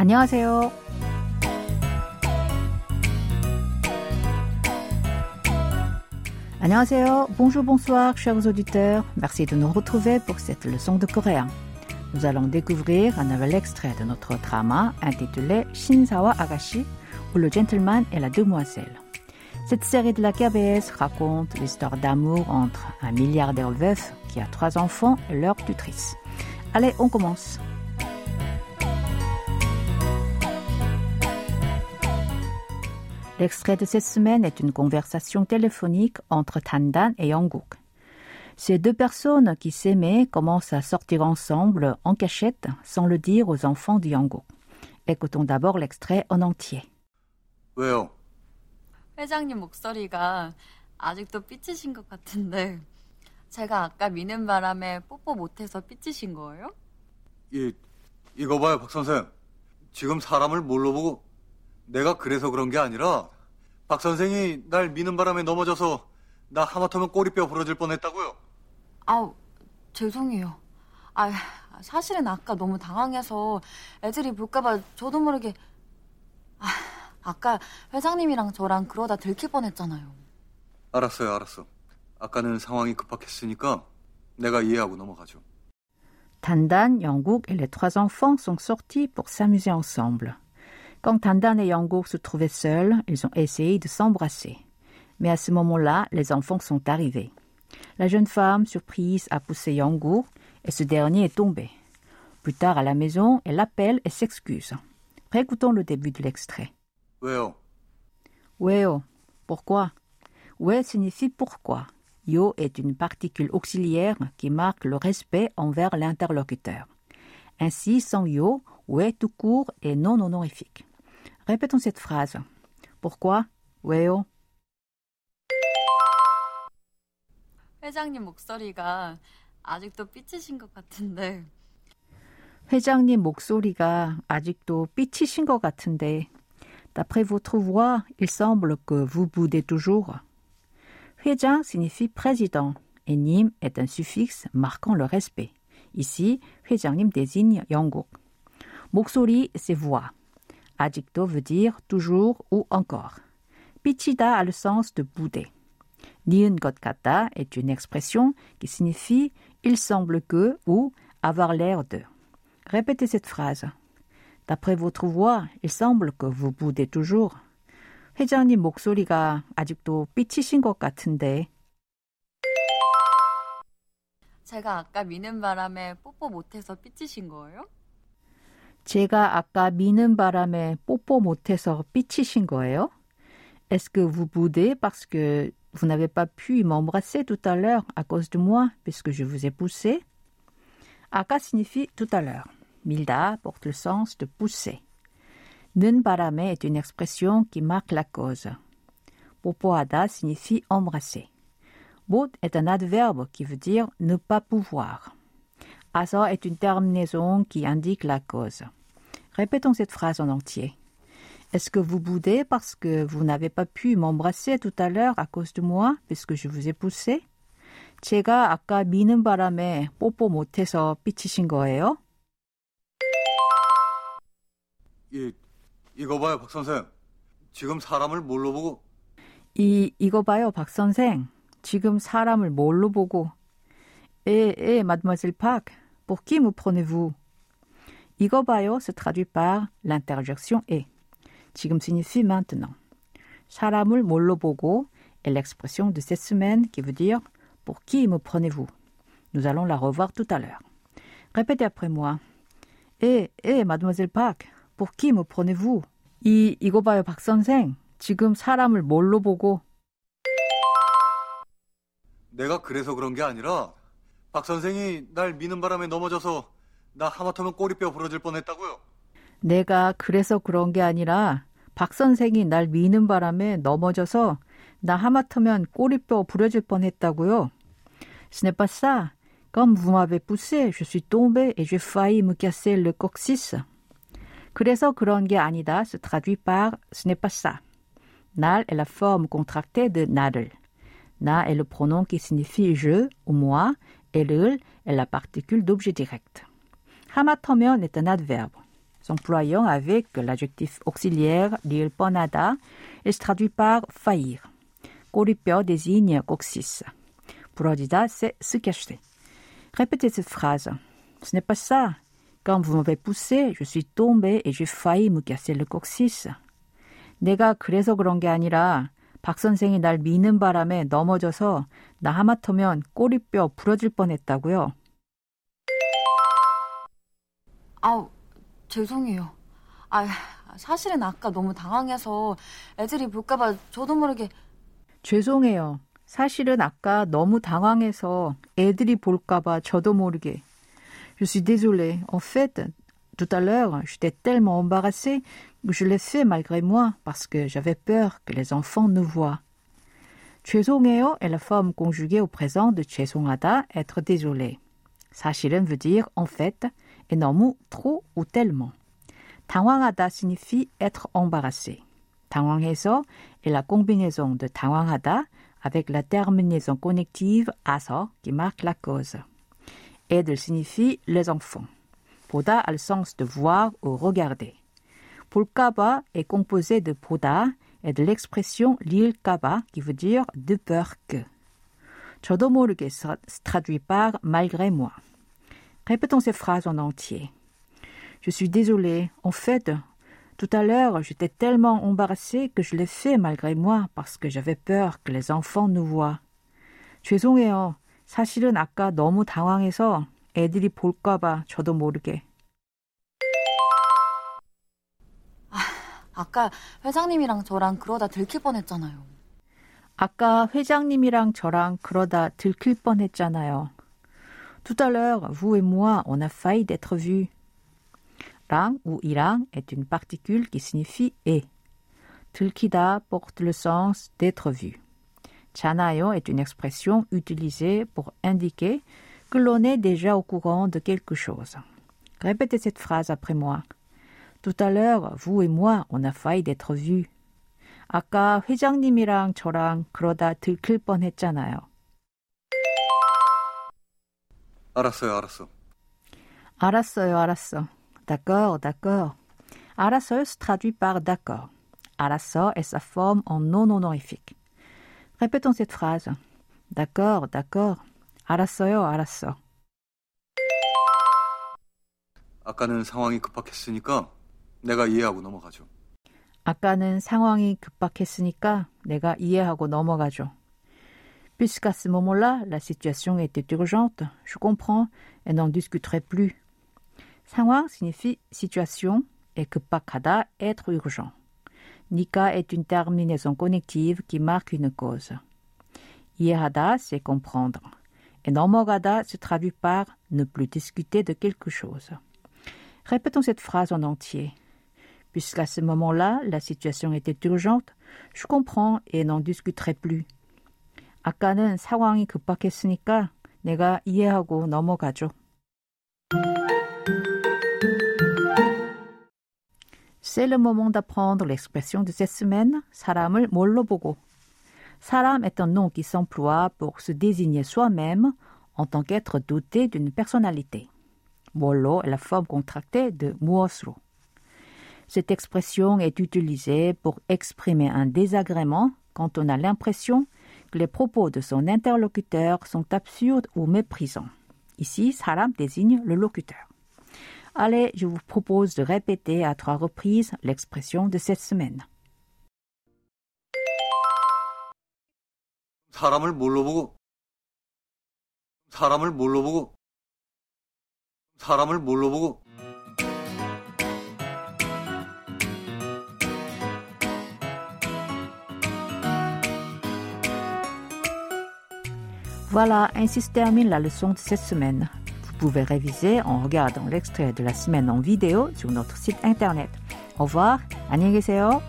안녕하세요. Annyeonghaseyo, bonjour, bonsoir, chers auditeurs. Merci de nous retrouver pour cette leçon de coréen. Nous allons découvrir un nouvel extrait de notre drama intitulé Shinsawa Agashi ou Le gentleman et la demoiselle. Cette série de la KBS raconte l'histoire d'amour entre un milliardaire veuf qui a trois enfants et leur tutrice. Allez, on commence. L'extrait de cette semaine est une conversation téléphonique entre Tandan et Yongguk. Ces deux personnes qui s'aimaient commencent à sortir ensemble en cachette sans le dire aux enfants de Yongguk. Écoutons d'abord l'extrait en entier. 왜요? 회장님 목소리가 아직도 삐치신 것 같은데 제가 아까 미는 바람에 뽀뽀 못해서 삐치신 거예요? 이, 이거 봐요, 박 선생. 지금 사람을 뭘로 보고 내가 그래서 그런 게 아니라 박 선생이 날 미는 바람에 넘어져서 나 하마터면 꼬리뼈 부러질 뻔했다고요. 아우 죄송해요. 아 사실은 아까 너무 당황해서 애들이 볼까봐 저도 모르게 아, 아까 회장님이랑 저랑 그러다 들킬 뻔했잖아요. 알았어요, 알았어. 아까는 상황이 급박했으니까 내가 이해하고 넘어가죠. Tandan, Yongguk et les trois enfants sont sortis pour s'amuser ensemble. Quand Tandan et Yongguk se trouvaient seuls, ils ont essayé de s'embrasser. Mais à ce moment-là, les enfants sont arrivés. La jeune femme, surprise, a poussé Yongguk et ce dernier est tombé. Plus tard à la maison, elle appelle et s'excuse. Récoutons le début de l'extrait. 왜요? Weo, pourquoi? We signifie pourquoi. Yo est une particule auxiliaire qui marque le respect envers l'interlocuteur. Ainsi, sans yo, we tout court est non honorifique. Répétons cette phrase. Pourquoi Weo 회장님 목소리가 아직도 삐치신 것 같은데 회장님 목소리가 아직도 삐치신 것 같은데, d'après votre voix, il semble que vous boudez toujours. 회장 signifie président et 님 est un suffixe marquant le respect. Ici, 회장님 désigne 영국. 목소리, c'est voix. 아직도 veut dire toujours ou encore. 삐치다 a le sens de bouder. 니은 것 같다 est une expression qui signifie il semble que ou avoir l'air de. Répétez cette phrase. D'après votre voix, il semble que vous boudez toujours. 회장님 목소리가 아직도 삐치신 것 같은데. 제가 아까 미는 바람에 뽀뽀 못해서 삐치신 거예요? 제가 아까 미는 바람에 뽀뽀 못해서 삐치신 거예요? Est-ce que vous boudez parce que vous n'avez pas pu m'embrasser tout à l'heure à cause de moi, puisque je vous ai poussé 아까 signifie tout à l'heure. 밀다 porte le sens de pousser. 는 바람에 est une expression qui marque la cause. 뽀뽀하다 signifie embrasser. 못 est un adverbe qui veut dire ne pas pouvoir. 아서 est une terminaison qui indique la cause. Répétons cette phrase en entier. Est-ce que vous boudez parce que vous n'avez pas pu m'embrasser tout à l'heure à cause de moi, puisque je vous ai poussé? 제가 아까 미는 바람에 뽀뽀 못해서 삐치신 거예요? 이, 이거 봐요, 박 선생. 지금 사람을 뭘로 보고 이, 이거 봐요, 박 선생. 지금 사람을 뭘로 보고. Eh, eh, mademoiselle Park, pour qui me prenez-vous? 이거 봐요 se traduit par l'interjection est. 지금 signifie maintenant. 사람을 뭘로 보고 est l'expression de cette semaine qui veut dire pour qui me prenez-vous? Nous allons la revoir tout à l'heure. Répétez après moi. Eh, eh, mademoiselle Park, pour qui me prenez-vous? 이, 이거 봐요, 박 선생. 지금 사람을 뭘로 보고. 내가 그래서 그런 게 아니라 박 선생이 날 미는 바람에 넘어져서 나 하마터면 꼬리뼈 부러질 뻔했다고요. 내가 그래서 그런 게 아니라 박 선생이 날 미는 바람에 넘어져서 나 하마터면 꼬리뼈 부러질 뻔했다고요. Ce n'est pas ça. Comme vous m'avez poussé, je suis tombée et j'ai failli me casser le coccyx. 그래서 그런 게 아니다 se traduit par ce n'est pas ça. 날 est la forme contractée de 나를. 나 est le pronom qui signifie je ou moi et 를 est la particule d'objet direct. 하마터면 est un adverbe. s'employant avec l'adjectif auxiliaire liel 뻔하다. Il se traduit par faillir. 꼬리뼈 désigne coccyx. 부러지다, c'est se cacher. Répétez cette phrase. Ce n'est pas ça. Quand vous m'avez poussé, je suis tombé et j'ai failli me casser le coccyx. 내가 그래서 그런 게 아니라 박 선생이 날 미는 바람에 넘어져서 나 하마터면 꼬리뼈 부러질 뻔했다고요. 아우, 죄송해요. 아, 사실은 아까 너무 당황해서 애들이 볼까봐 저도 모르게 죄송해요. 사실은 아까 너무 당황해서 애들이 볼까봐 저도 모르게. Je suis désolée. En fait, tout à l'heure, j'étais tellement embarrassée que je l'ai fait malgré moi parce que j'avais peur que les enfants nous voient. 죄송해요 est la forme conjuguée au présent de 죄송하다, être désolé. 사실은 veut dire en fait et 너무 trop ou tellement. 당황하다 signifie être embarrassé. 당황해서 est la combinaison de 당황하다 avec la terminaison connective a서 qui marque la cause. 애들 signifie les enfants. 보다 a le sens de voir ou regarder. 볼까봐 est composé de 보다 et de l'expression lil까봐 qui veut dire de peur que. 저도 모르게 se traduit par malgré moi. Répétons ces phrases en entier. Je suis désolée. En fait, tout à l'heure, j'étais tellement embarrassée que je l'ai fait malgré moi parce que j'avais peur que les enfants nous voient. 죄송해요. 사실은 아까 너무 당황해서 애들이 볼까봐 저도 모르게. 아까 회장님이랑 저랑 그러다 들킬 뻔했잖아요. 아까 회장님이랑 저랑 그러다 들킬 뻔했잖아요. Tout à l'heure, vous et moi, on a failli d'être vus. 랑 ou 이랑 est une particule qui signifie et. 들키다 porte le sens d'être vu. 잖아요 est une expression utilisée pour indiquer que l'on est déjà au courant de quelque chose. Répétez cette phrase après moi. Tout à l'heure, vous et moi, on a failli d'être vus. 아까 회장님이랑 저랑 그러다 들킬 뻔했잖아요. 알았어요, 알았어. 알았어요, 알았어. D'accord, d'accord. 알았어요 se traduit par d'accord. 알았어 est sa forme en non honorifique. Répétons cette phrase. D'accord, d'accord. 알았어요, 알았어. 아까는 상황이 급박했으니까 내가 이해하고 넘어가죠. 아까는 상황이 급박했으니까 내가 이해하고 넘어가죠. Puisqu'à ce moment-là, la situation était urgente, je comprends et n'en discuterai plus. 상황 signifie situation et 급박하다 être urgent. Nika est une terminaison connective qui marque une cause. 이해하다, c'est comprendre. Et 넘어가다 se traduit par ne plus discuter de quelque chose. Répétons cette phrase en entier. Puisqu'à ce moment-là, la situation était urgente, je comprends et n'en discuterai plus. 아까는 상황이 급박했으니까 내가 이해하고 넘어가죠. C'est le moment d'apprendre l'expression de cette semaine, 사람을 뭘로 보고. Salam est un nom qui s'emploie pour se désigner soi-même en tant qu'être doté d'une personnalité. Molo est la forme contractée de muosro. Cette expression est utilisée pour exprimer un désagrément quand on a l'impression que les propos de son interlocuteur sont absurdes ou méprisants. Ici, salam désigne le locuteur. Allez, je vous propose de répéter à trois reprises l'expression de cette semaine. 사람을 뭘로 보고 사람을 뭘로 보고 사람을 뭘로 보고 Voilà, ainsi se termine la leçon de cette semaine. Vous pouvez réviser en regardant l'extrait de la semaine en vidéo sur notre site internet. Au revoir, 안녕히 계세요.